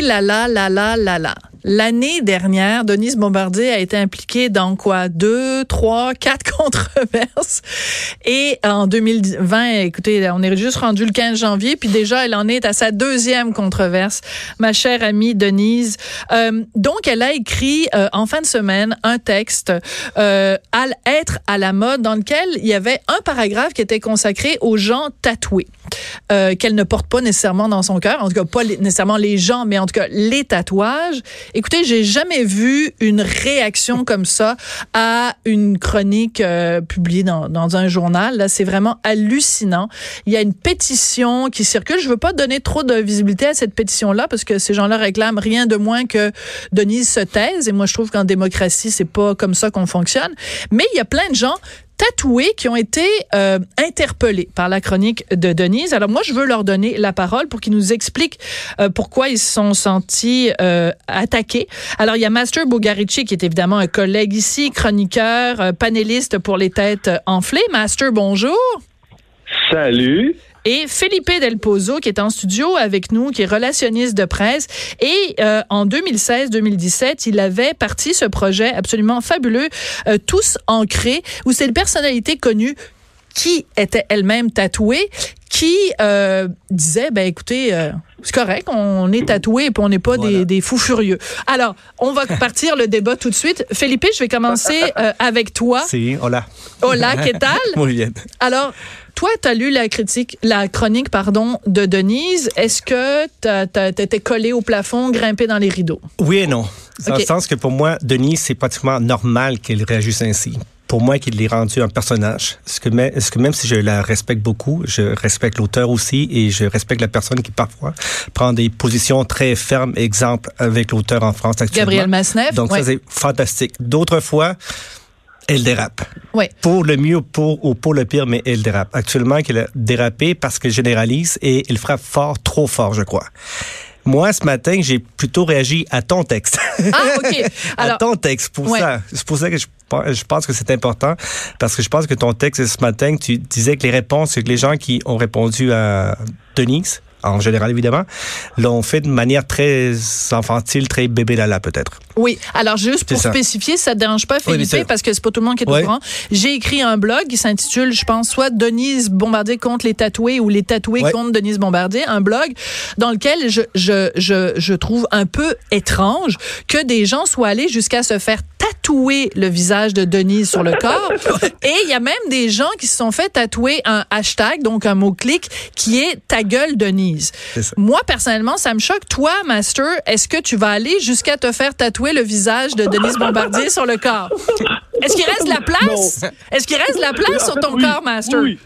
Là là là là là là. L'année dernière, Denise Bombardier a été impliquée dans quoi? Deux, trois, quatre controverses. Et en 2020, écoutez, on est juste rendu le 15 janvier, puis déjà, elle en est à sa deuxième controverse, ma chère amie Denise. Euh, donc, elle a écrit euh, en fin de semaine un texte, euh, à être à la mode, dans lequel il y avait un paragraphe qui était consacré aux gens tatoués. Euh, qu'elle ne porte pas nécessairement dans son cœur, en tout cas pas nécessairement les gens, mais en tout cas les tatouages. Écoutez, j'ai jamais vu une réaction comme ça à une chronique euh, publiée dans, un journal. Là, c'est vraiment hallucinant. Il y a une pétition qui circule. Je veux pas donner trop de visibilité à cette pétition-là parce que ces gens-là réclament rien de moins que Denise se taise. Et moi, je trouve qu'en démocratie, c'est pas comme ça qu'on fonctionne. Mais il y a plein de gens tatoués qui ont été euh, interpellés par la chronique de Denise. Alors moi, je veux leur donner la parole pour qu'ils nous expliquent euh, pourquoi ils se sont sentis euh, attaqués. Alors il y a Master Bugarici qui est évidemment un collègue ici, chroniqueur, euh, panéliste pour les têtes enflées. Master, bonjour. Salut. Et Felipe Del Pozo, qui est en studio avec nous, qui est relationniste de presse. Et euh, en 2016-2017, il avait parti ce projet absolument fabuleux, euh, Tous ancrés, où c'est une personnalité connue qui était elle-même tatouée, qui euh, disait, ben écoutez, euh, c'est correct, on est tatoué et puis on n'est pas Voilà. des, des fous furieux. Alors, on va partir le débat tout de suite. Felipe, je vais commencer euh, avec toi. Sí, hola. Hola, ¿qué tal? Muy bien. Alors, toi, tu as lu la critique, la chronique, pardon, de Denise. Est-ce que tu étais collé au plafond, grimpé dans les rideaux? Oui et non. Dans le sens que pour moi, Denise, c'est pratiquement normal qu'elle réagisse ainsi. Pour moi, qu'il l'ait rendu un personnage. Ce que, même, ce que même si je la respecte beaucoup, je respecte l'auteur aussi et je respecte la personne qui parfois prend des positions très fermes, exemple avec l'auteur en France actuellement. Gabriel Masneff, Donc ouais. ça, c'est fantastique. D'autres fois, elle dérape. Oui. Pour le mieux pour, ou pour le pire, mais elle dérape. Actuellement, qu'elle a dérapé parce qu'elle généralise et il frappe fort, trop fort, je crois. Moi, ce matin, j'ai plutôt réagi à ton texte. Ah, OK. à ton texte, pour Ouais. ça. C'est pour ça que je, je pense que c'est important, parce que je pense que ton texte ce matin, tu disais que les réponses, que les gens qui ont répondu à Denise, en général évidemment, l'ont fait de manière très infantile, très bébé lala peut-être. oui. Alors, juste pour ça. spécifier, ça te dérange pas, Philippe, parce que c'est pas tout le monde qui est au courant. J'ai écrit un blog qui s'intitule, je pense, soit Denise Bombardier contre les tatoués ou les tatoués contre Denise Bombardier. Un blog dans lequel je, je, je, je trouve un peu étrange que des gens soient allés jusqu'à se faire tatouer le visage de Denise sur le corps. Et il y a même des gens qui se sont fait tatouer un hashtag, donc un mot-clic, qui est ta gueule Denise. Moi, personnellement, ça me choque. Toi, Master, est-ce que tu vas aller jusqu'à te faire tatouer le visage de Denise Bombardier sur le corps? Est-ce qu'il reste de la place? Est-ce qu'il reste de la place sur ton oui. corps, Master? Oui.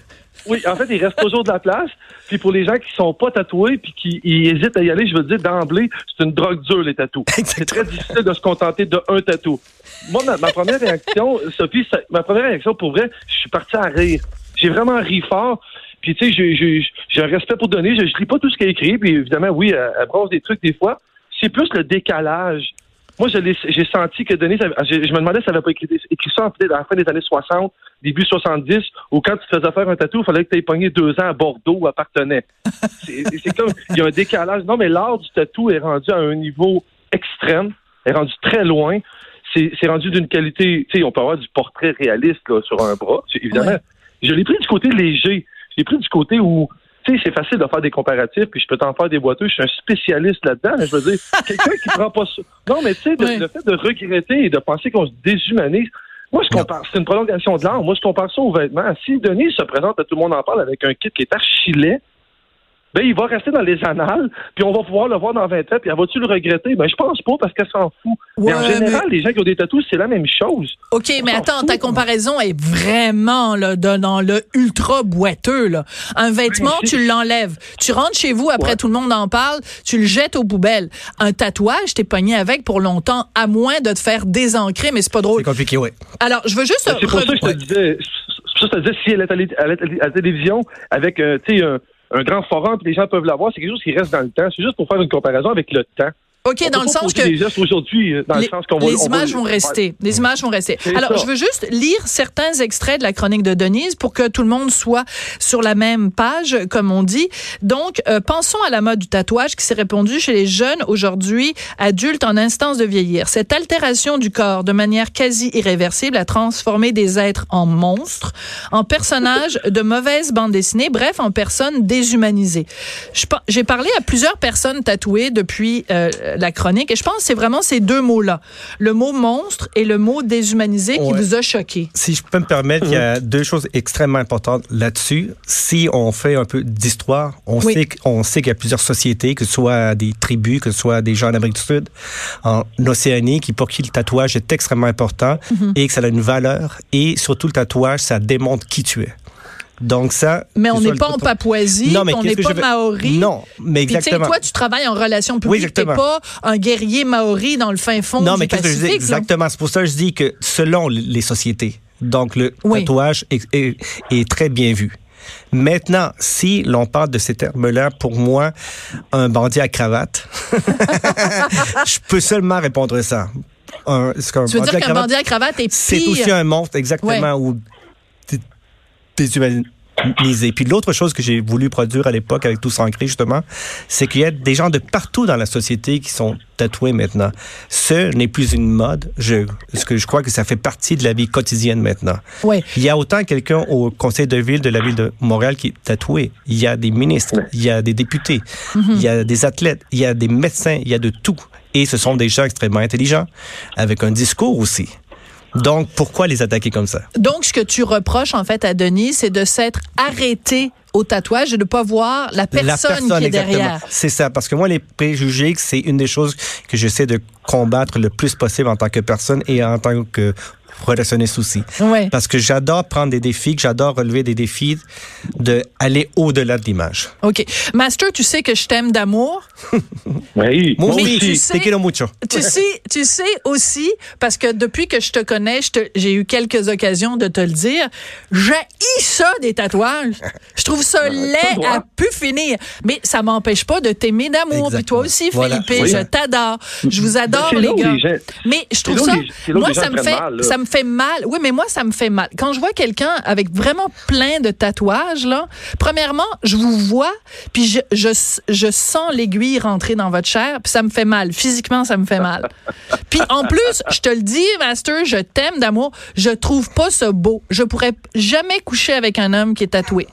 Oui, en fait, il reste toujours de la place. Puis pour les gens qui sont pas tatoués puis qui hésitent à y aller, je veux dire d'emblée, c'est une drogue dure les tatous. C'est très difficile de se contenter de un tatou. Moi, ma, ma première réaction, Sophie, ma première réaction pour vrai, je suis parti à rire. J'ai vraiment ri fort. Puis tu sais, j'ai- un respect pour donner. Je, je lis pas tout ce qu'elle écrit. Puis évidemment, oui, elle, elle brosse des trucs des fois. C'est plus le décalage. Moi, j'ai senti que Denise, je, je me demandais si elle avait pas écrit, écrit ça à la fin des années 60, début 70, où quand tu te faisais faire un tatou, il fallait que tu aies pogné deux ans à Bordeaux où appartenait. C'est comme, il y a un décalage. Non, mais l'art du tatou est rendu à un niveau extrême, est rendu très loin. C'est rendu d'une qualité, tu sais, on peut avoir du portrait réaliste là, sur un bras, évidemment. Ouais. Je l'ai pris du côté léger. Je l'ai pris du côté où, tu sais, c'est facile de faire des comparatifs, puis je peux t'en faire des boiteux. Je suis un spécialiste là-dedans. mais Je veux dire, quelqu'un qui prend pas ça. Non, mais tu sais, Ouais. le fait de regretter et de penser qu'on se déshumanise, moi, je compare, c'est une prolongation de l'art. Moi, je compare ça aux vêtements. Si Denis se présente à tout le monde en parle avec un kit qui est archi laid, ben il va rester dans les annales, puis on va pouvoir le voir dans 20 ans, puis va-tu le regretter? Ben je pense pas parce qu'elle s'en fout. mais en général, les gens qui ont des tatous, c'est la même chose. OK, mais attends, ta comparaison est vraiment là, dans le ultra boiteux. Là. Un vêtement, tu l'enlèves. Tu rentres chez vous, après tout le monde en parle, tu le jettes aux poubelles. Un tatouage, t'es pogné avec pour longtemps, à moins de te faire désancrer, mais c'est pas drôle. C'est compliqué, oui. Alors, je veux juste... Ben, c'est pour ça que je te disais, ça, je te disais, si elle est à la télévision avec, euh, tu sais, un un grand forum, puis les gens peuvent l'avoir, c'est quelque chose qui reste dans le temps. C'est juste pour faire une comparaison avec le temps. OK, dans le sens que. Les aujourd'hui, dans le sens qu'on va. Les images vont rester. Les images vont rester. Alors, je veux juste lire certains extraits de la chronique de Denise pour que tout le monde soit sur la même page, comme on dit. Donc, euh, pensons à la mode du tatouage qui s'est répandue chez les jeunes aujourd'hui, adultes en instance de vieillir. Cette altération du corps de manière quasi irréversible a transformé des êtres en monstres, en personnages de mauvaises bandes dessinées, bref, en personnes déshumanisées. J'ai parlé à plusieurs personnes tatouées depuis euh, la chronique. Et je pense que c'est vraiment ces deux mots-là. Le mot monstre et le mot déshumanisé qui vous a choqué. Si je peux me permettre, il y a deux choses extrêmement importantes là-dessus. Si on fait un peu d'histoire, on sait qu'on sait qu'il y a plusieurs sociétés, que ce soit des tribus, que ce soit des gens en Amérique du Sud, en Océanie, qui pour qui le tatouage est extrêmement important mhm. et que ça a une valeur. Et surtout, le tatouage, ça démontre qui tu es. Donc ça. Mais on n'est pas en Papouasie, on n'est pas maori. Non, mais exactement. Puis, toi, tu travailles en relation publique. Oui, t'es pas un guerrier maori dans le fin fond non, mais Pacifique. Que je dis, exactement. C'est pour ça que je dis que selon les sociétés, donc le tatouage est, très bien vu. Maintenant, si l'on parle de ces termes-là, pour moi, un bandit à cravate, je peux seulement répondre ça. Un, tu veux dire qu'un bandit à cravate est pire? C'est aussi un monstre, exactement, ou déshumanisé. Puis l'autre chose que j'ai voulu produire à l'époque avec Tout Sancré, justement, c'est qu'il y a des gens de partout dans la société qui sont tatoués maintenant. Ce n'est plus une mode. Je, ce que je crois que ça fait partie de la vie quotidienne maintenant. Oui. Il y a autant quelqu'un au conseil de ville de la ville de Montréal qui est tatoué. Il y a des ministres, il y a des députés, mhm. il y a des athlètes, il y a des médecins, il y a de tout. Et ce sont des gens extrêmement intelligents, avec un discours aussi. Donc, pourquoi les attaquer comme ça? Donc, ce que tu reproches, en fait, à Denis, c'est de s'être arrêté au tatouage et de ne pas voir la personne, qui est derrière. C'est ça, parce que moi, les préjugés, c'est une des choses que j'essaie de combattre le plus possible en tant que personne et en tant que relationniste aussi. Ouais. Parce que j'adore prendre des défis, que j'adore relever des défis, de aller au-delà de l'image. OK. Master, tu sais que je t'aime d'amour? oui. Moi aussi. Tu sais, tu sais, tu sais aussi, parce que depuis que je te connais, j'ai eu quelques occasions de te le dire, j'ai ça des tatouages. Je trouve ça laid à pu finir. Mais ça m'empêche pas de t'aimer d'amour. Puis toi aussi, Philippe, je t'adore. Je vous adore, les gars. Mais je trouve ça, moi, ça me fait, ça me fait mal. Oui, mais moi, ça me fait mal. Quand je vois quelqu'un avec vraiment plein de tatouages, là, premièrement, je vous vois, puis je, je, je sens l'aiguille rentrer dans votre chair, puis ça me fait mal. Physiquement, ça me fait mal. puis en plus, je te le dis, Master, je t'aime d'amour. Je trouve pas ça beau. Je pourrais jamais coucher avec un homme qui est tatoué.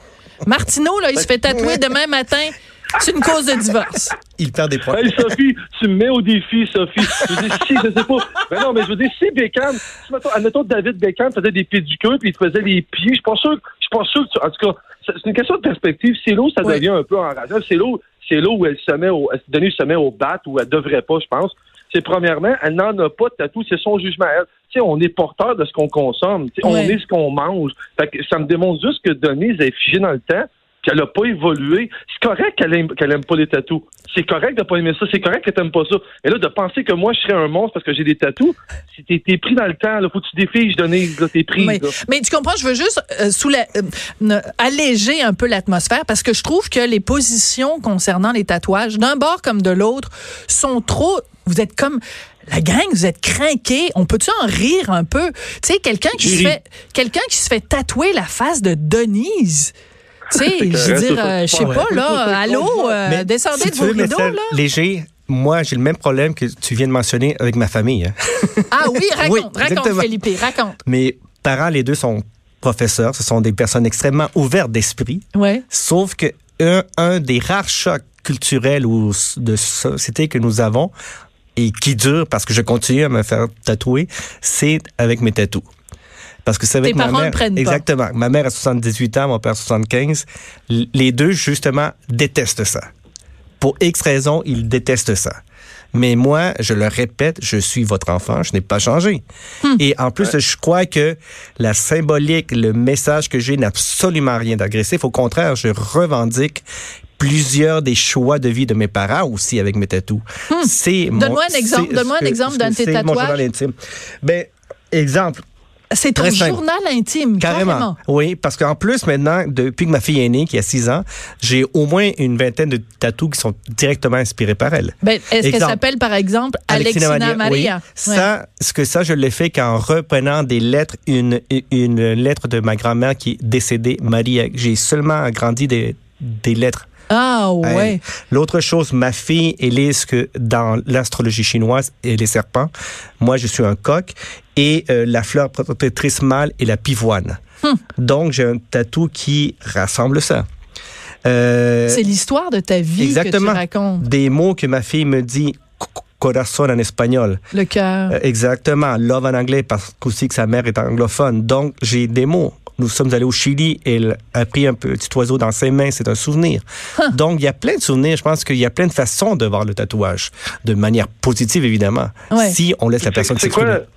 Martineau, là, il se fait tatouer demain matin. C'est une cause de divorce. Il perd des points. Hey, Sophie, tu me mets au défi, Sophie. Je dis, si, je sais pas. Mais non, mais je veux dire, si Beckham, si, mettons, admettons, David Beckham faisait des pédicures puis il te faisait les pieds, je suis pas sûr, je suis pas sûr que tu, en tout cas, c'est une question de perspective. C'est là où ça devient un peu enrageant. C'est là où, c'est là où elle se met au, elle se met au bat où elle devrait pas, je pense. C'est premièrement, elle n'en a pas de tatou, c'est son jugement à elle. Tu sais, on est porteur de ce qu'on consomme. On est ce qu'on mange. Fait que ça me démontre juste que Denise est figée dans le temps qu'elle n'a pas évolué. C'est correct qu'elle aime, qu'elle aime pas les tatous. C'est correct de pas aimer ça. C'est correct que t'aimes pas ça. Et là, de penser que moi, je serais un monstre parce que j'ai des tatous, si t'es, t'es pris dans le temps, là, faut que tu défies, je t'es pris. Mais, tu comprends, je veux juste euh, sous euh, alléger un peu l'atmosphère parce que je trouve que les positions concernant les tatouages, d'un bord comme de l'autre, sont trop. Vous êtes comme la gang, vous êtes craqués. On peut-tu en rire un peu? Tu sais, quelqu'un qui se fait, quelqu'un qui se fait tatouer la face de Denise. Tu sais, je veux dire, euh, je sais pas, là, allô, euh, descendez de vos rideaux, là. Léger, moi, j'ai le même problème que tu viens de mentionner avec ma famille. Hein. Ah oui, raconte, raconte, Philippe, raconte. Mes parents, les deux, sont professeurs. Ce sont des personnes extrêmement ouvertes d'esprit. Ouais. Sauf que un, un des rares chocs culturels ou de société que nous avons et qui dure parce que je continue à me faire tatouer, c'est avec mes tatous. Parce que c'est avec Tes ma parents mère. le prennent pas. Exactement. Ma mère a 78 ans, mon père a 75. L- Les deux, justement, détestent ça. Pour X raisons, ils détestent ça. Mais moi, je le répète, je suis votre enfant, je n'ai pas changé. Hmm. Et en plus, je crois que la symbolique, le message que j'ai n'a absolument rien d'agressif. Au contraire, je revendique plusieurs des choix de vie de mes parents aussi avec mes tatous. C'est mon- Hmm. Donne-moi un exemple- donne-moi un exemple d'un de tes c'est mon tatouages. journal intime. Ben, exemple, C'est ton journal intime, Carrément. carrément. Oui, parce qu'en plus, maintenant, depuis que ma fille est née, qui a 6 ans, j'ai au moins une vingtaine de tatous qui sont directement inspirés par elle. Ben, Est-ce qu'elle s'appelle, par exemple, Alexina, Maria? Oui. Ça, ce que ça, je l'ai fait qu'en reprenant des lettres, une, une lettre de ma grand-mère qui est décédée, Maria. J'ai seulement agrandi des, des lettres. Ah, ouais. L'autre chose, ma fille, ce que dans l'astrologie chinoise et les serpents. Moi, je suis un coq et euh, la fleur protectrice mâle est la pivoine. Hmm. Donc, j'ai un tatou qui rassemble ça. Euh, C'est l'histoire de ta vie exactement. que tu racontes. des mots que ma fille me dit co- corazon en espagnol. Le cœur. Euh, exactement. Love en anglais parce qu'aussi que sa mère est anglophone. Donc, j'ai des mots. Nous sommes allés au Chili et elle a pris un petit oiseau dans ses mains. C'est un souvenir. Donc, il y a plein de souvenirs. Je pense qu'il y a plein de façons de voir le tatouage. De manière positive, évidemment. Ouais. Si on laisse la personne C'est quoi, s'exprimer.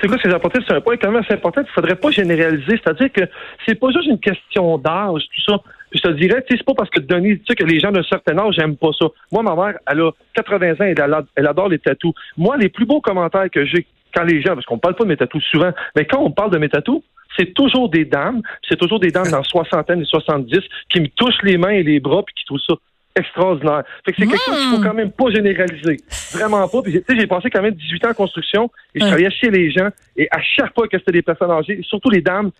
c'est quoi ces apportés? C'est un point quand même assez important. Il faudrait pas généraliser. C'est-à-dire que c'est pas juste une question d'âge, tout ça. Puis je te dirais, tu sais, c'est pas parce que Denis, tu sais, que les gens d'un certain âge n'aiment pas ça. Moi, ma mère, elle a 80 ans et elle, elle adore les tatous. Moi, les plus beaux commentaires que j'ai quand les gens, parce qu'on parle pas de mes tatous souvent, mais quand on parle de mes tatous, c'est toujours des dames, c'est toujours des dames dans soixantaine et 70 qui me touchent les mains et les bras puis qui trouvent ça extraordinaire. Fait que c'est quelque chose qu'il faut quand même pas généraliser. Vraiment pas. Puis, tu sais, j'ai passé quand même 18 ans en construction et je travaillais chez les gens et à chaque fois que c'était des personnes âgées, surtout les dames,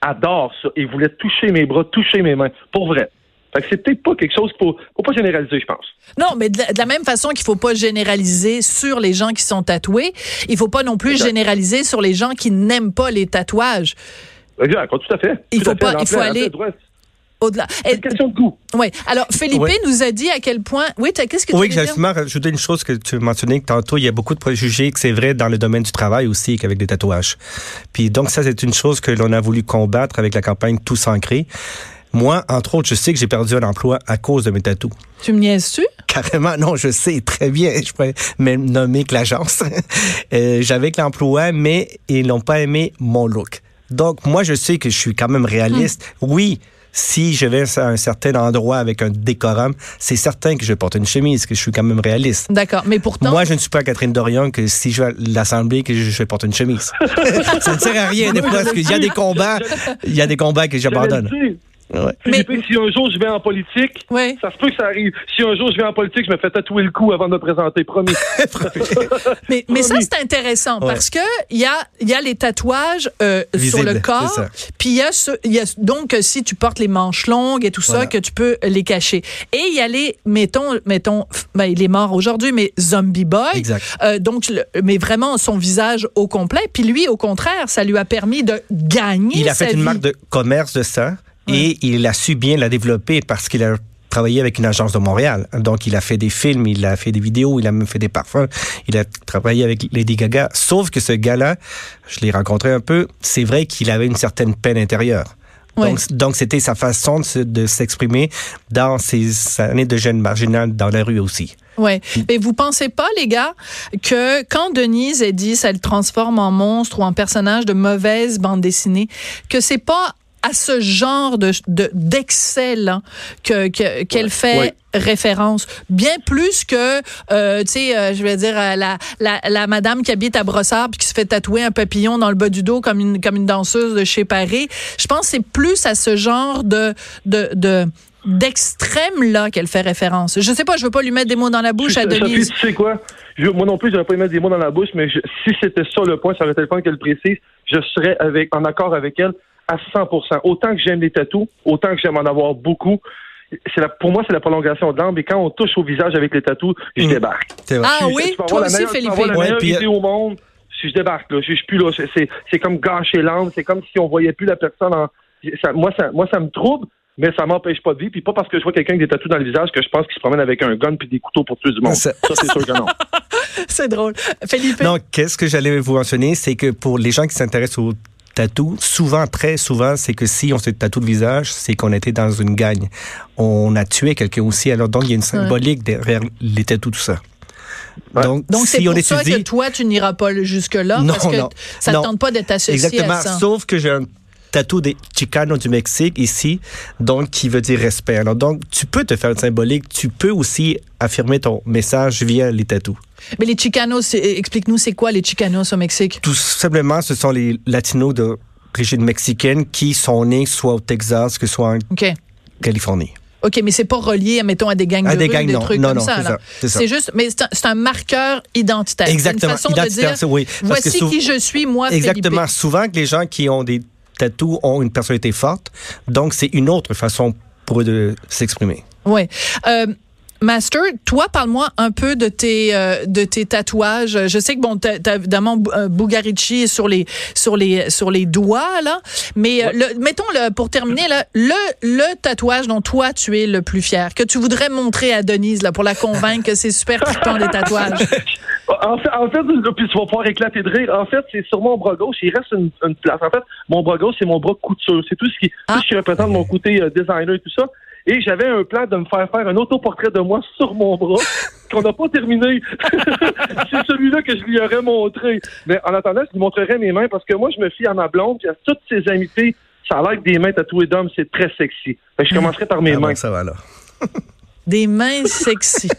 adorent ça et voulaient toucher mes bras, toucher mes mains. Pour vrai. Fait que c'est peut-être pas quelque chose pour, faut pas généraliser, je pense. Non, mais de la, de la même façon qu'il faut pas généraliser sur les gens qui sont tatoués, il faut pas non plus Exact. généraliser sur les gens qui n'aiment pas les tatouages. Exact, tout à fait. Il Tout faut pas- il faut aller-. Au-delà. C'est une question de goût. Oui. Alors, Philippe Ouais. nous a dit à quel point. Oui, qu'est-ce que Oui, tu veux dire? justement rajouté une chose que tu mentionnais que tantôt, il y a beaucoup de préjugés que c'est vrai dans le domaine du travail aussi qu'avec des tatouages. Puis donc ça, c'est une chose que l'on a voulu combattre avec la campagne Tous ancrés. Moi, entre autres, je sais que j'ai perdu un emploi à cause de mes tatous. Tu me niaises-tu? Carrément, non, je sais très bien. Je pourrais même nommer que l'agence. Euh, J'avais que l'emploi, mais ils n'ont pas aimé mon look. Donc, moi, je sais que je suis quand même réaliste. Oui, si je vais à un certain endroit avec un décorum, c'est certain que je porte une chemise, que je suis quand même réaliste. D'accord. Mais pourtant. Moi, je ne suis pas Catherine Dorion que si je vais à l'Assemblée, que je, je porte une chemise. ça ne sert à rien des fois, parce qu'il y a des combats, il y a des combats que j'abandonne. Ouais. Mais- si un jour je vais en politique, ça se peut que ça arrive. Si un jour je vais en politique, je me fais tatouer le cou avant de me présenter, promis. Mais, mais ça, c'est intéressant Ouais. parce que il y a, il y a les tatouages euh, sur le corps. Puis il y a, ce, il y a donc si tu portes les manches longues et tout ça, que tu peux les cacher. Et il y a les, mettons, mettons, ben, il est mort aujourd'hui, mais Zombie Boy. Exact. Euh, donc, le- mais vraiment son visage au complet. Puis lui, au contraire, ça lui a permis de gagner. Il a sa fait une vie. marque de commerce de ça et il a su bien la développer parce qu'il a travaillé avec une agence de Montréal. Donc, il a fait des films, il a fait des vidéos, il a même fait des parfums. Il a travaillé avec Lady Gaga. Sauf que ce gars-là, je l'ai rencontré un peu, c'est vrai qu'il avait une certaine peine intérieure. Ouais. Donc, c'était sa façon de, se- de s'exprimer dans ses années de jeune marginal dans la rue aussi. Ouais. Mais vous pensez pas, les gars, que quand Denise a dit ça le transforme en monstre ou en personnage de mauvaise bande dessinée, que c'est pas à ce genre de de- d'excès là que que- qu'elle fait Ouais. référence bien plus que euh, tu sais euh, je vais dire euh, la, la la madame qui habite à Brossard puis qui se fait tatouer un papillon dans le bas du dos comme une comme une danseuse de chez Paris je pense que c'est plus à ce genre de de de d'extrême là qu'elle fait référence. Je sais pas, je veux pas lui mettre des mots dans la bouche à Denise. tu sais quoi? Je- moi non plus, je n'aurais pas aimé mettre des mots dans la bouche, mais je- si c'était ça le point, ça aurait été le point qu'elle précise, je serais avec, en accord avec elle à 100 Autant que j'aime les tatous, autant que j'aime en avoir beaucoup, c'est la, pour moi, c'est la prolongation de l'âme. Et quand on touche au visage avec les tatous, je Mm. débarque. Ah Je- oui, tu peux toi aussi, meilleure- tu peux Philippe. avoir la meilleure idée au monde. Si je débarque, là, je, je suis plus là. C'est- comme gâcher l'âme. C'est comme si on voyait plus la personne en. ça- moi, ça, moi, ça me trouble, mais ça m'empêche pas de vivre. Puis pas parce que je vois quelqu'un avec des tatous dans le visage que je pense qu'il se promène avec un gun puis des couteaux pour tuer du monde. Ça- Ça, c'est sûr que non. C'est drôle. Philippe. Non, qu'est-ce que j'allais vous mentionner, c'est que pour les gens qui s'intéressent au tatou, souvent, très souvent, c'est que si on se tatoue le visage, c'est qu'on était dans une gagne. On a tué quelqu'un aussi. Alors, donc, il y a une symbolique derrière les tatous, tout ça. Donc, Donc c'est pour ça que toi, tu n'iras pas jusque-là parce que ça ne tente pas d'être associé Exactement, à ça. sauf que j'ai un tatou des Chicanos du Mexique ici, donc qui veut dire respect. Alors donc, tu peux te faire une symbolique, tu peux aussi affirmer ton message via les tatous. Mais les Chicanos, explique-nous, c'est quoi les Chicanos au Mexique? Tout simplement, ce sont les Latinos d'origine mexicaine qui sont nés soit au Texas que soit en Californie. OK, mais c'est pas relié, mettons, à des gangs de des, rue, des trucs comme ça. C'est juste, mais c'est un, marqueur identitaire. Exactement. Une façon de dire, oui. voici qui je suis, moi, Exactement. Souvent que les gens qui ont des tatous ont une personnalité forte, donc c'est une autre façon pour eux de s'exprimer. Oui. Euh, Master, toi, parle-moi un peu de tes euh, de tes tatouages. Je sais que bon, t'as, as évidemment euh, Bugarici sur les sur les sur les doigts là, mais euh, le, mettons le pour terminer là, le le tatouage dont toi tu es le plus fier, que tu voudrais montrer à Denise là pour la convaincre que c'est super trippant des tatouages. En fait, en fait, puis tu vas pouvoir éclater de rire. En fait, c'est sur mon bras gauche. Il reste une, place. En fait, mon bras gauche, c'est mon bras couture. C'est tout ce qui, tout ce qui représente mon côté designer et tout ça. Et j'avais un plan de me faire faire un autoportrait de moi sur mon bras qu'on n'a pas terminé. c'est celui-là que je lui aurais montré. Mais en attendant, je lui montrerai mes mains parce que moi, je me fie à ma blonde et à toutes ses amitiés. Ça a l'air que des mains tatouées d'hommes, c'est très sexy. je commencerai par mes ah mains. ça va là. des mains sexy.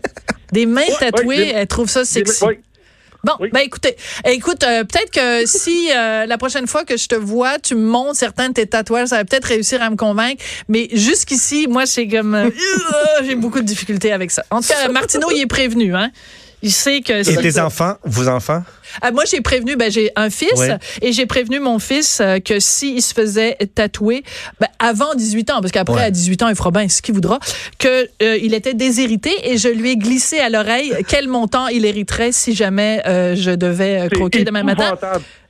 Des mains tatouées, elle trouve ça sexy. Bon, ben écoutez, écoute, euh, peut-être que si euh, la prochaine fois que je te vois, tu me montres certains de tes tatouages, ça va peut-être réussir à me convaincre. Mais jusqu'ici, moi, c'est comme euh, j'ai beaucoup de difficultés avec ça. En tout cas, Martineau, il est prévenu, hein. Il sait que. Et tes enfants, vos enfants? Ah, moi, j'ai prévenu, ben, j'ai un fils et j'ai prévenu mon fils euh, que s'il se faisait tatouer ben, avant 18 ans, parce qu'après, à 18 ans, il fera bien ce qu'il voudra, qu'il euh, il était déshérité et je lui ai glissé à l'oreille quel montant il hériterait si jamais euh, je devais croquer demain matin.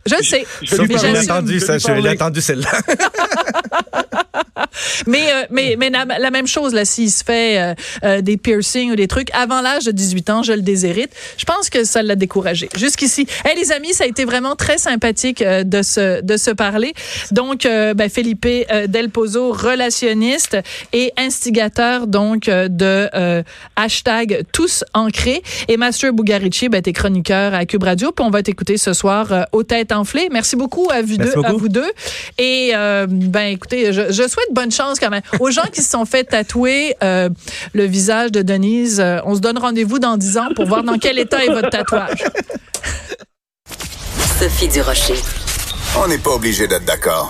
Je sais. Je, je, l'ai entendu, ça, je l'ai entendu celle-là. mais euh, mais mais la, même chose là s'il se fait euh, euh, des piercings ou des trucs avant l'âge de 18 ans, je le déshérite. Je pense que ça l'a découragé. Jusqu'ici. Hey les amis, ça a été vraiment très sympathique de se de se parler. Donc ben, Felipe Del Pozo, relationniste et instigateur donc de hashtag tous ancrés et Master Bugarici, ben t'es chroniqueur à Cube Radio, puis on va t'écouter ce soir aux têtes enflées. Merci beaucoup à vous deux, à vous deux. Et ben écoutez, je, je souhaite bonne chance quand même. Aux gens qui se sont fait tatouer euh, le visage de Denise, euh, on se donne rendez-vous dans 10 ans pour voir dans quel état est votre tatouage. Sophie Durocher. On n'est pas obligé d'être d'accord.